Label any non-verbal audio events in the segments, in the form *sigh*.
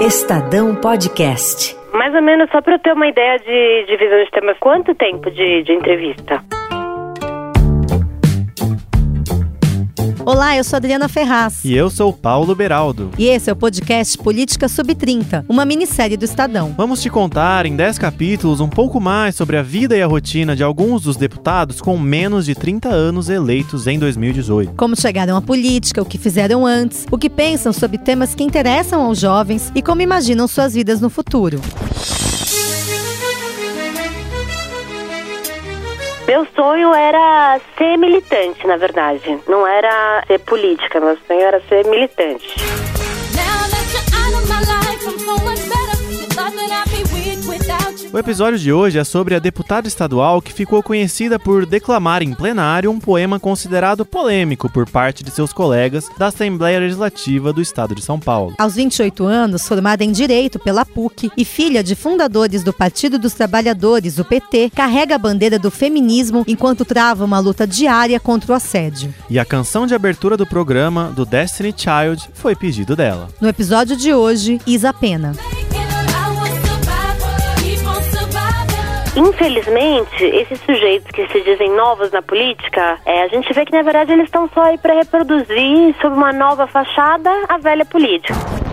Estadão Podcast. Mais ou menos, só para eu ter uma ideia de divisão de temas, quanto tempo de, de entrevista? Olá, eu sou Adriana Ferraz. E eu sou Paulo Beraldo. E esse é o podcast Política Sub-30, uma minissérie do Estadão. Vamos te contar em 10 capítulos um pouco mais sobre a vida e a rotina de alguns dos deputados com menos de 30 anos eleitos em 2018. Como chegaram à política, o que fizeram antes, o que pensam sobre temas que interessam aos jovens e como imaginam suas vidas no futuro. Meu sonho era ser militante, na verdade. Não era ser política, meu sonho era ser militante. O episódio de hoje é sobre a deputada estadual que ficou conhecida por declamar em plenário um poema considerado polêmico por parte de seus colegas da Assembleia Legislativa do Estado de São Paulo. Aos 28 anos, formada em Direito pela PUC e filha de fundadores do Partido dos Trabalhadores, o PT, carrega a bandeira do feminismo enquanto trava uma luta diária contra o assédio. E a canção de abertura do programa, do Destiny Child, foi pedido dela. No episódio de hoje, Isa Pena. Infelizmente, esses sujeitos que se dizem novos na política, é, a gente vê que na verdade eles estão só aí para reproduzir sob uma nova fachada a velha política.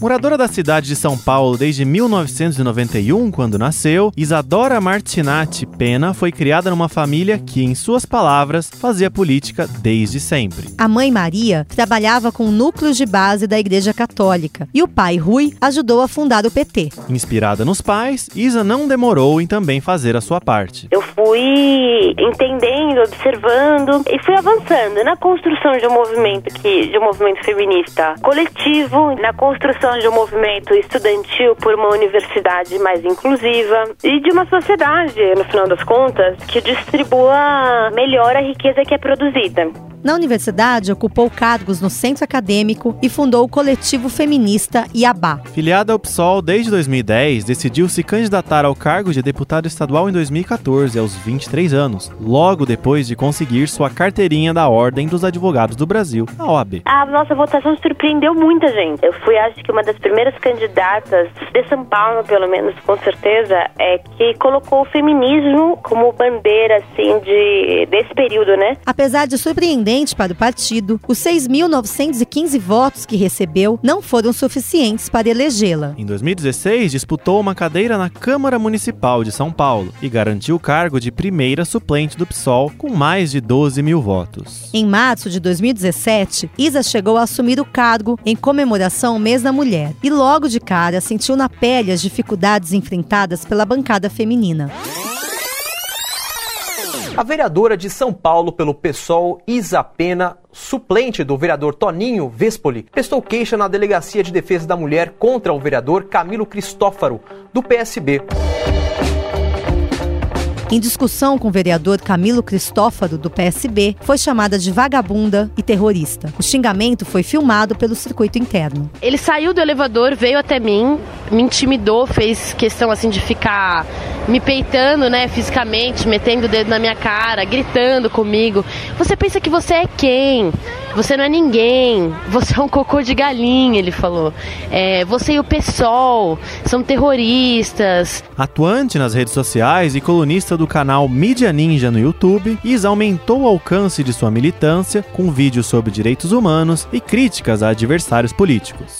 Moradora da cidade de São Paulo desde 1991, quando nasceu, Isadora Martinati Pena foi criada numa família que, em suas palavras, fazia política desde sempre. A mãe Maria trabalhava com núcleos de base da Igreja Católica e o pai Rui ajudou a fundar o PT. Inspirada nos pais, Isa não demorou em também fazer a sua parte. Eu fui entendendo, observando e fui avançando na construção de um movimento que, de um movimento feminista coletivo, na construção de um movimento estudantil por uma universidade mais inclusiva e de uma sociedade, no final das contas, que distribua melhor a riqueza que é produzida. Na universidade, ocupou cargos no centro acadêmico e fundou o coletivo feminista Iabá. Filiada ao PSOL desde 2010, decidiu se candidatar ao cargo de deputado estadual em 2014, aos 23 anos, logo depois de conseguir sua carteirinha da Ordem dos Advogados do Brasil, a OAB. A nossa votação surpreendeu muita gente. Eu fui, acho que, uma das primeiras candidatas de São Paulo, pelo menos, com certeza, é que colocou o feminismo como bandeira, assim, de, desse período, né? Apesar de para o partido, os 6.915 votos que recebeu não foram suficientes para elegê-la. Em 2016, disputou uma cadeira na Câmara Municipal de São Paulo e garantiu o cargo de primeira suplente do PSOL com mais de 12 mil votos. Em março de 2017, Isa chegou a assumir o cargo em comemoração ao mês da mulher e logo de cara sentiu na pele as dificuldades enfrentadas pela bancada feminina. A vereadora de São Paulo pelo PSOL, Isa Pena, suplente do vereador Toninho Vespoli, prestou queixa na Delegacia de Defesa da Mulher contra o vereador Camilo Cristófaro, do PSB. Em discussão com o vereador Camilo Cristófaro, do PSB, foi chamada de vagabunda e terrorista. O xingamento foi filmado pelo circuito interno. Ele saiu do elevador, veio até mim, me intimidou, fez questão assim de ficar me peitando, né, fisicamente, metendo o dedo na minha cara, gritando comigo. Você pensa que você é quem? Você não é ninguém. Você é um cocô de galinha, ele falou. É, você e o PSOL são terroristas. Atuante nas redes sociais e colunista do canal Mídia Ninja no YouTube, Isa aumentou o alcance de sua militância com vídeos sobre direitos humanos e críticas a adversários políticos.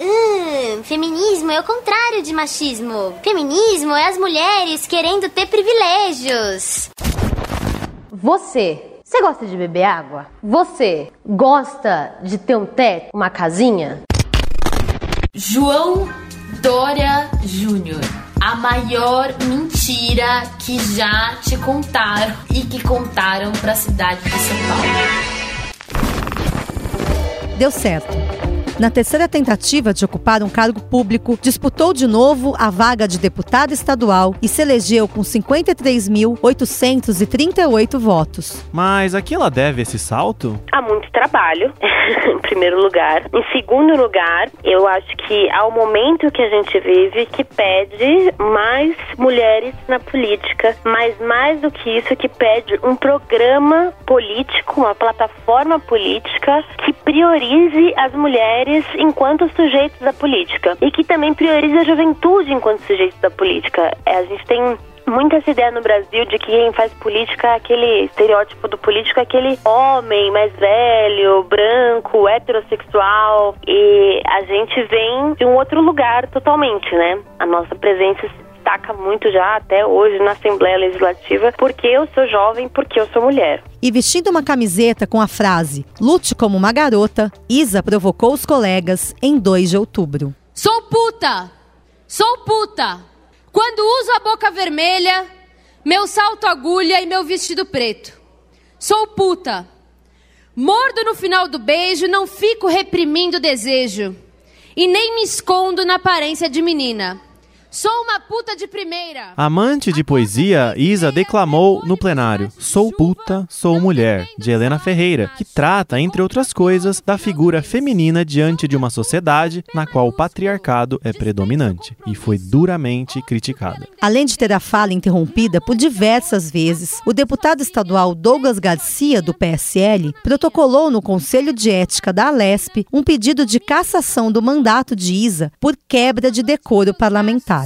Hum, feminismo é o contrário de machismo. Feminismo é as mulheres querendo ter privilégios. Você, você gosta de beber água? Você gosta de ter um teto, uma casinha? João Dória Júnior. A maior mentira que já te contaram e que contaram para a cidade de São Paulo. Deu certo. Na terceira tentativa de ocupar um cargo público, disputou de novo a vaga de deputada estadual e se elegeu com 53.838 votos. Mas a que ela deve esse salto? Há muito trabalho, *laughs* em primeiro lugar. Em segundo lugar, eu acho que há um momento que a gente vive que pede mais mulheres na política, mas mais do que isso, que pede um programa político, uma plataforma política que priorize as mulheres mulheres enquanto sujeitos da política e que também prioriza a juventude enquanto sujeitos da política. É, a gente tem muita essa ideia no Brasil de que quem faz política é aquele estereótipo do político, é aquele homem mais velho, branco, heterossexual. E a gente vem de um outro lugar totalmente, né? A nossa presença se destaca muito já até hoje na Assembleia Legislativa, porque eu sou jovem, porque eu sou mulher. E vestindo uma camiseta com a frase Lute como uma garota, Isa provocou os colegas em 2 de outubro. Sou puta! Sou puta! Quando uso a boca vermelha, meu salto agulha e meu vestido preto. Sou puta. Mordo no final do beijo, não fico reprimindo o desejo. E nem me escondo na aparência de menina. Sou uma puta de primeira. Amante de poesia, Isa declamou no plenário Sou puta, sou mulher, de Helena Ferreira, que trata, entre outras coisas, da figura feminina diante de uma sociedade na qual o patriarcado é predominante e foi duramente criticada. Além de ter a fala interrompida por diversas vezes, o deputado estadual Douglas Garcia, do PSL, protocolou no Conselho de Ética da Alesp um pedido de cassação do mandato de Isa por quebra de decoro parlamentar.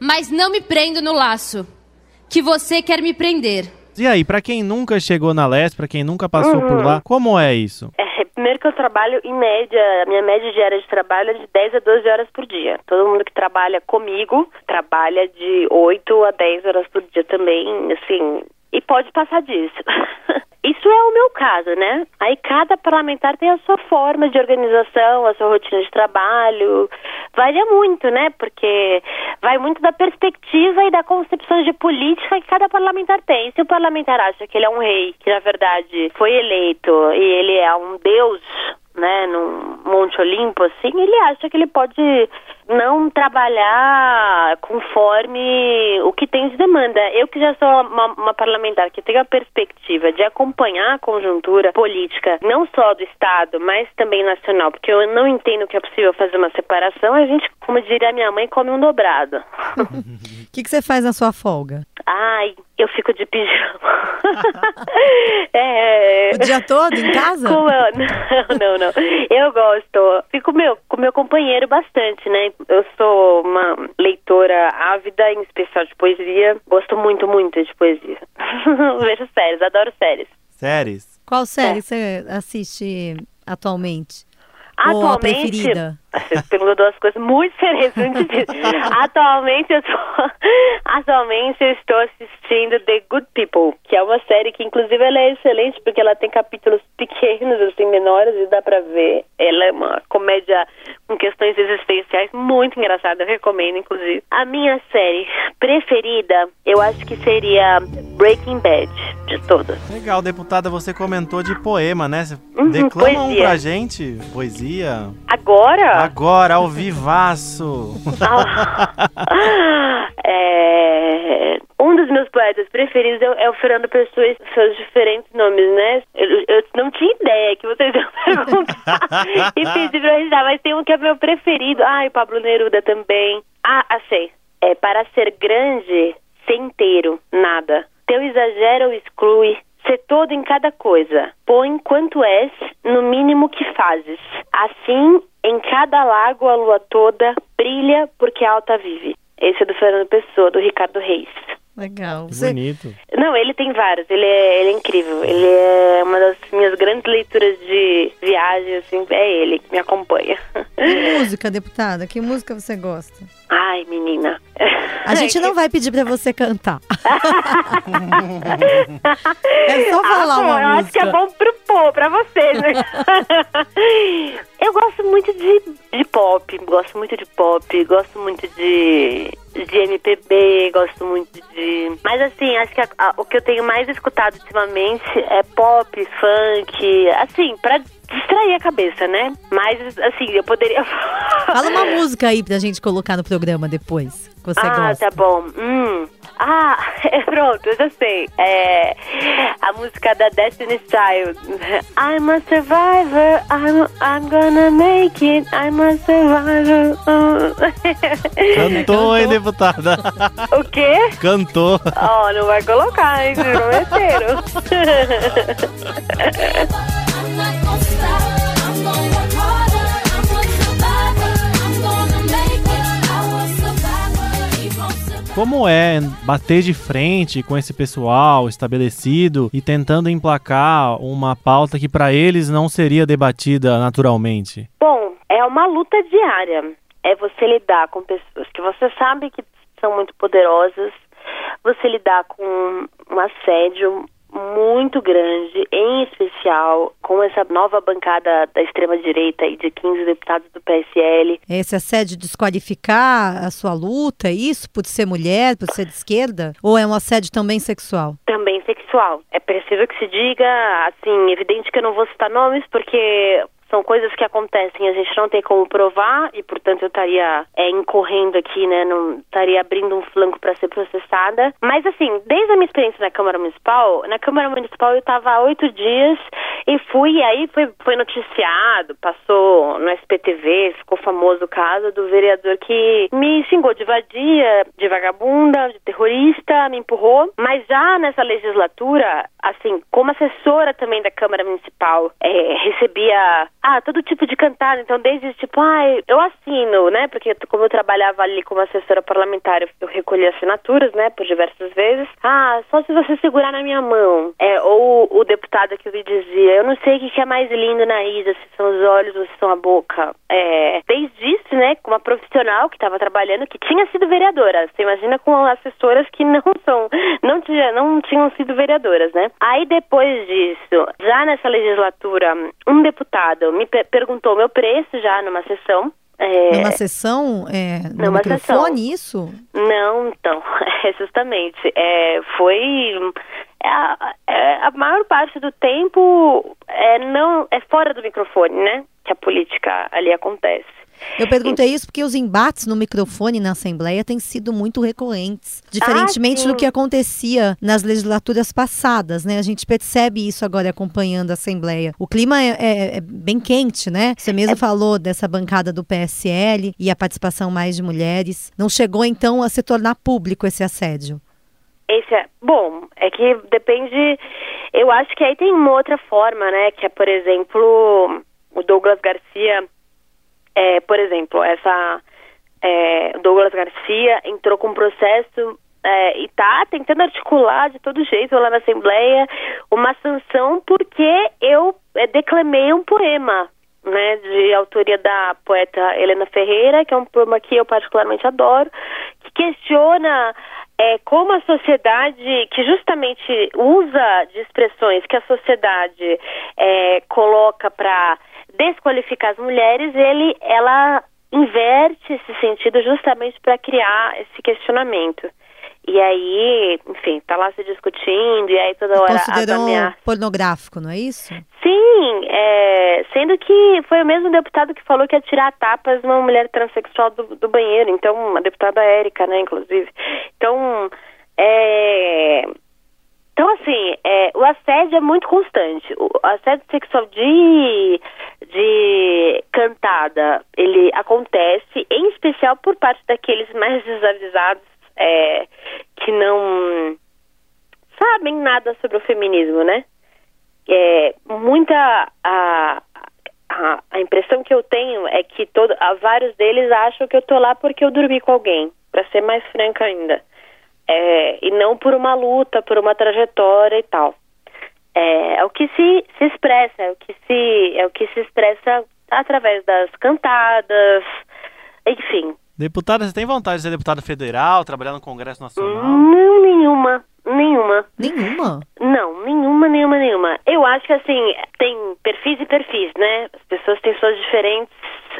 Mas não me prendo no laço que você quer me prender. E aí, pra quem nunca chegou na Leste, pra quem nunca passou por lá, como é isso? É, primeiro que eu trabalho em média, a minha média diária de trabalho é de 10 a 12 horas por dia. Todo mundo que trabalha comigo trabalha de 8 a 10 horas por dia também, assim, e pode passar disso. *laughs* Isso é o meu caso, né? Aí cada parlamentar tem a sua forma de organização, a sua rotina de trabalho. Varia muito, né? Porque vai muito da perspectiva e da concepção de política que cada parlamentar tem. Se o parlamentar acha que ele é um rei, que na verdade foi eleito e ele é um deus, né, num Monte Olimpo, assim, ele acha que ele pode não trabalhar conforme o que tem de demanda. Eu que já sou uma, uma, parlamentar que tenho a perspectiva de acompanhar a conjuntura política, não só do Estado, mas também nacional, porque eu não entendo que é possível fazer uma separação, a gente, como diria minha mãe, come um dobrado. *laughs* O que, que você faz na sua folga? Ai, eu fico de pijama. *laughs* é... O dia todo em casa? Com... *laughs* Não, não, não. Eu gosto. Fico meu, com meu companheiro bastante, né? Eu sou uma leitora ávida, em especial de poesia. Gosto muito, muito de poesia. *laughs* Vejo séries, adoro séries. Séries? Qual série é. você assiste atualmente? Atualmente? Você perguntou duas coisas muito *laughs* diferentes. atualmente, eu tô, *laughs* atualmente eu estou assistindo The Good People, que é uma série que inclusive ela é excelente porque ela tem capítulos pequenos, assim, menores e dá pra ver. Ela é uma comédia com questões existenciais muito engraçada, eu recomendo inclusive. A minha série preferida, eu acho que seria Breaking Bad, de todas. Legal, deputada, você comentou de poema, né? Você uhum, declama poesia. um pra gente, poesia. Agora? Agora, ao vivaço. é, um dos meus poetas preferidos é, é o Fernando Pessoa seus diferentes nomes, né? Não tinha ideia que vocês iam *laughs* perguntar e pedir pra registrar, mas tem um que é meu preferido. Ai, Pablo Neruda também. Ah, achei. É para ser grande, ser inteiro, nada. Teu exagero exclui, ser todo em cada coisa. Põe quanto és, no mínimo que fazes. Assim, em cada lago a lua toda brilha porque alta vive. Esse é do Fernando Pessoa, do Ricardo Reis. Legal. Que bonito. Não, ele tem vários. Ele é, ele é incrível. Ele é uma das minhas grandes leituras de viagem, assim. É ele que me acompanha. Que música, deputada? Que música você gosta? Ai, menina. A gente não vai pedir pra você cantar. *laughs* é só falar ah, uma eu música. acho que é bom pro povo, pra vocês. Né? *laughs* eu gosto muito de, de pop, gosto muito de pop, gosto muito de, de MPB, gosto muito de... Mas assim, acho que a, a, o que eu tenho mais escutado ultimamente é pop, funk, assim, pra distrair a cabeça, né? Mas, assim, eu poderia. *laughs* Fala uma música aí pra gente colocar no programa depois. Que você ah, gosta. tá bom. Hum. Ah, *laughs* pronto, eu já sei. É a música da Destiny Child. I'm a survivor, I'm, I'm gonna make it, I'm a survivor. *laughs* Cantou, hein, deputada? O quê? Cantou. Ó, oh, não vai colocar, hein? Prometeram. Como é bater de frente com esse pessoal estabelecido e tentando emplacar uma pauta que para eles não seria debatida naturalmente? Bom, é uma luta diária. É você lidar com pessoas que você sabe que são muito poderosas, você lidar com um assédio, muito grande, em especial com essa nova bancada da extrema-direita e de 15 deputados do PSL. Esse assédio desqualificar a sua luta, isso, por ser mulher, por ser de esquerda? Ou é um assédio também sexual? Também sexual. É preciso que se diga, assim, evidente que eu não vou citar nomes, porque são coisas que acontecem, a gente não tem como provar e, portanto, eu estaria é, incorrendo aqui, né? Não estaria abrindo um flanco para ser processada. Mas, assim, desde a minha experiência na Câmara Municipal, na Câmara Municipal eu estava há oito dias e fui, e aí foi, foi noticiado, passou no SPTV, ficou famoso o caso do vereador que me xingou de vadia, de vagabunda, de terrorista, me empurrou. Mas já nessa legislatura, assim, como assessora também da Câmara Municipal, é, recebia ah, todo tipo de cantada, então desde tipo, ah, eu assino, né? Porque como eu trabalhava ali como assessora parlamentar, eu recolhi assinaturas, né, por diversas vezes. Ah, só se você segurar na minha mão. É, ou o deputado que me dizia, eu não sei o que é mais lindo na Isa, se são os olhos ou se são a boca. É, desde isso, né, com uma profissional que estava trabalhando, que tinha sido vereadora. Você imagina com assessoras que não são, não, tinha, não tinham sido vereadoras, né? Aí depois disso, já nessa legislatura, um deputado me perguntou meu preço já numa sessão. É, numa sessão? É, no numa microfone, sessão. isso? Não, então, é *laughs* justamente. É, foi. É a, é, a maior parte do tempo é, não, é fora do microfone, né? Que a política ali acontece. Eu perguntei isso porque os embates no microfone na Assembleia têm sido muito recorrentes, diferentemente ah, do que acontecia nas legislaturas passadas, né? A gente percebe isso agora acompanhando a Assembleia. O clima é, é, é bem quente, né? Você mesmo é... falou dessa bancada do PSL e a participação mais de mulheres. Não chegou então a se tornar público esse assédio? Esse é, bom, é que depende. Eu acho que aí tem uma outra forma, né? Que é, por exemplo, o Douglas Garcia é, por exemplo, essa é, Douglas Garcia entrou com um processo é, e está tentando articular de todo jeito lá na Assembleia uma sanção porque eu é, declamei um poema, né, de autoria da poeta Helena Ferreira, que é um poema que eu particularmente adoro, que questiona é, como a sociedade, que justamente usa de expressões que a sociedade é, coloca para desqualificar as mulheres, ele, ela inverte esse sentido justamente para criar esse questionamento. E aí, enfim, tá lá se discutindo, e aí toda hora Considerou ameaças... pornográfico, não é isso? Sim, é, sendo que foi o mesmo deputado que falou que ia tirar tapas uma mulher transexual do, do banheiro, então, a deputada Érica, né, inclusive. Então, é, então, assim, é, o assédio é muito constante. O assédio sexual de, de cantada, ele acontece, em especial por parte daqueles mais desavisados é, que não sabem nada sobre o feminismo, né? É, muita a, a, a impressão que eu tenho é que todo, vários deles acham que eu tô lá porque eu dormi com alguém, para ser mais franca ainda é, e não por uma luta, por uma trajetória e tal. É, é, o que se, se expressa, é o que se, é o que se expressa através das cantadas, enfim. Deputada, você tem vontade de ser deputada federal, trabalhar no Congresso Nacional? Não, nenhuma. Nenhuma. Nenhuma? Não, nenhuma, nenhuma, nenhuma. Eu acho que assim, tem perfis e perfis, né? As pessoas têm suas diferentes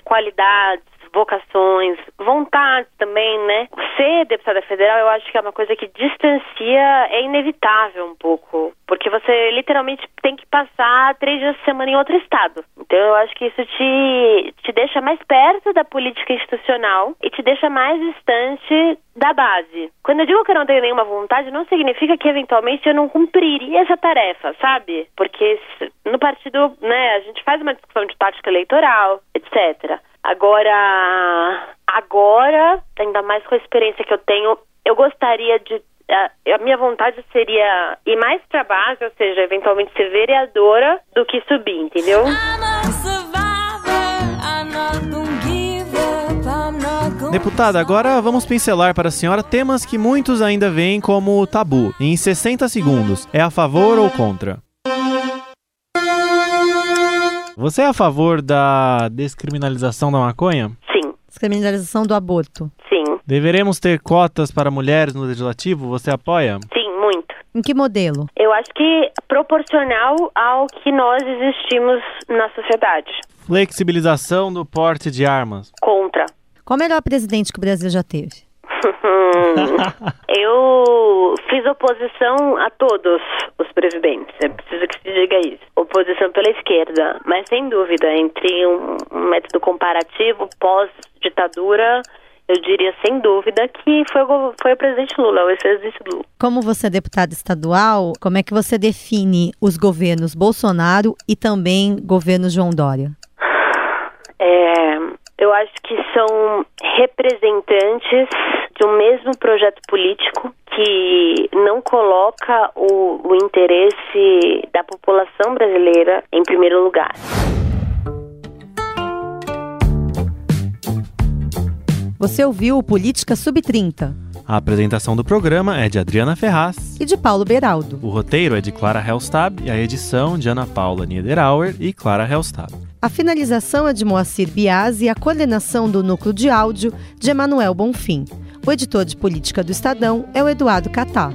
qualidades, vocações, vontades também, né? Ser deputada federal, eu acho que é uma coisa que distancia, é inevitável um pouco, você literalmente tem que passar três dias de semana em outro estado. Então eu acho que isso te, te deixa mais perto da política institucional e te deixa mais distante da base. Quando eu digo que eu não tenho nenhuma vontade, não significa que eventualmente eu não cumpriria essa tarefa, sabe? Porque no partido, né, a gente faz uma discussão de tática eleitoral, etc. Agora, agora, ainda mais com a experiência que eu tenho, eu gostaria de a, minha vontade seria ir mais para base, ou seja, eventualmente ser vereadora, do que subir, entendeu? Deputada, agora vamos pincelar para a senhora temas que muitos ainda veem como tabu. Em 60 segundos, é a favor ou contra? Você é a favor da descriminalização da maconha? Sim. Descriminalização do aborto? Deveremos ter cotas para mulheres no legislativo? Você apoia? Sim, muito. Em que modelo? Eu acho que proporcional ao que nós existimos na sociedade. Flexibilização do porte de armas? Contra. Qual o melhor presidente que o Brasil já teve? *laughs* eu fiz oposição a todos os presidentes. É preciso que se diga isso. Oposição pela esquerda, mas sem dúvida, entre um, um método comparativo pós-ditadura, eu diria sem dúvida que foi, o, foi o presidente Lula, o ex-presidente Lula. Como você é deputada estadual, como é que você define os governos Bolsonaro e também governo João Dória? É, eu acho que são representantes de um mesmo projeto político que não coloca o, o interesse da população brasileira em primeiro lugar. Você ouviu o Política Sub-30. A apresentação do programa é de Adriana Ferraz e de Paulo Beraldo. O roteiro é de Clara Helstab e a edição de Ana Paula Niederauer e Clara Helstab. A finalização é de Moacir Biasi e a coordenação do núcleo de áudio de Emanuel Bonfim. O editor de política do Estadão é o Eduardo Catar.